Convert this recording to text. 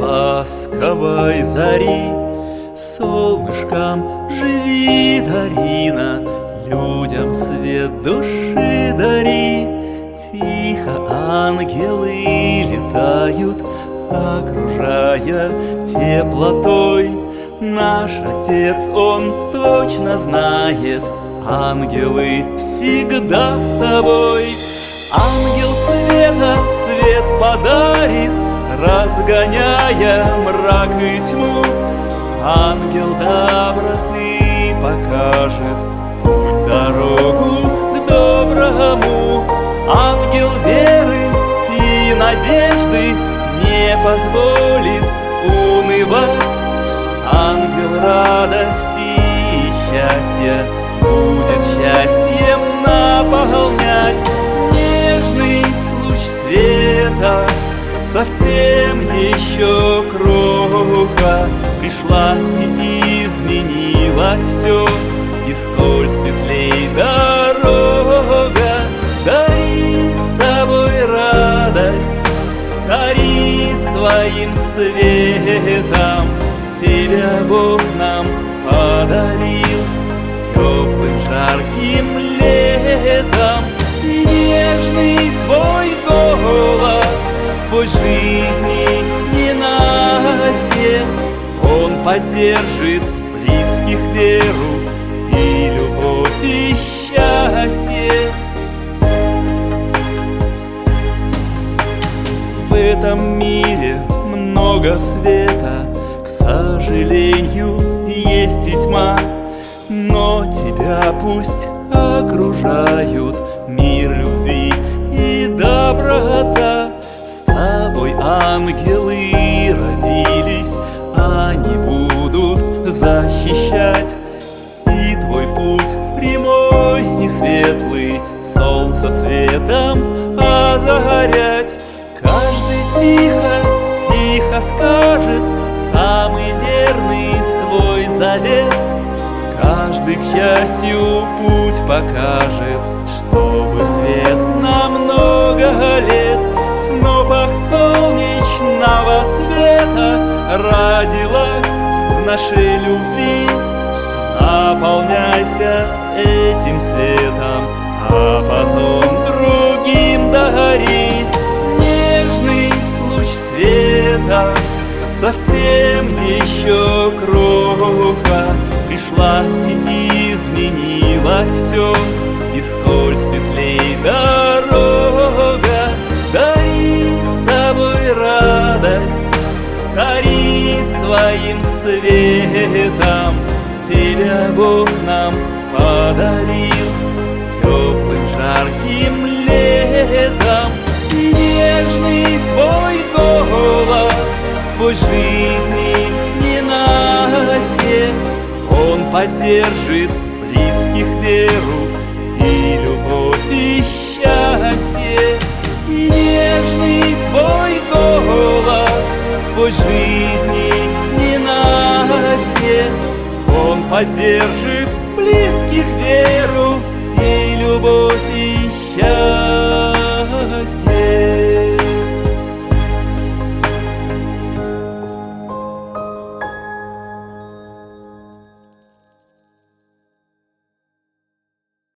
ласковой зари. Солнышком живи, Дарина, Людям свет души дари. Тихо ангелы летают, Окружая теплотой. Наш Отец, Он точно знает, Ангелы всегда с тобой. Ангел света свет подарит, Разгоняя мрак и тьму. Ангел доброты покажет Путь, дорогу к доброму. Ангел веры и надежды Не позволит унывать. Ангел радости и счастья Будет счастьем наполнять Нежный луч света Совсем еще кроха. Пришла и изменилось все И сколь светлей дорога. Дари с собой радость Дари своим светом. Тебя Бог нам подарил поддержит близких веру И любовь, и счастье. В этом мире много света К сожалению, есть и тьма Но тебя пусть окружают тихо скажет Самый верный свой завет. Каждый, к счастью, путь покажет Чтобы свет на много лет В снопах солнечного света Родилась в нашей любви. Наполняйся этим светом А потом другим Совсем еще кроха Пришла и изменилось все И сколь светлей дорога Дари с собой радость Дари своим светом. Тебя Бог нам подарил Теплым жарким летом поддержит близких веру И любовь, и счастье. И нежный твой голос Спой жизни ненастье Он поддержит близких веру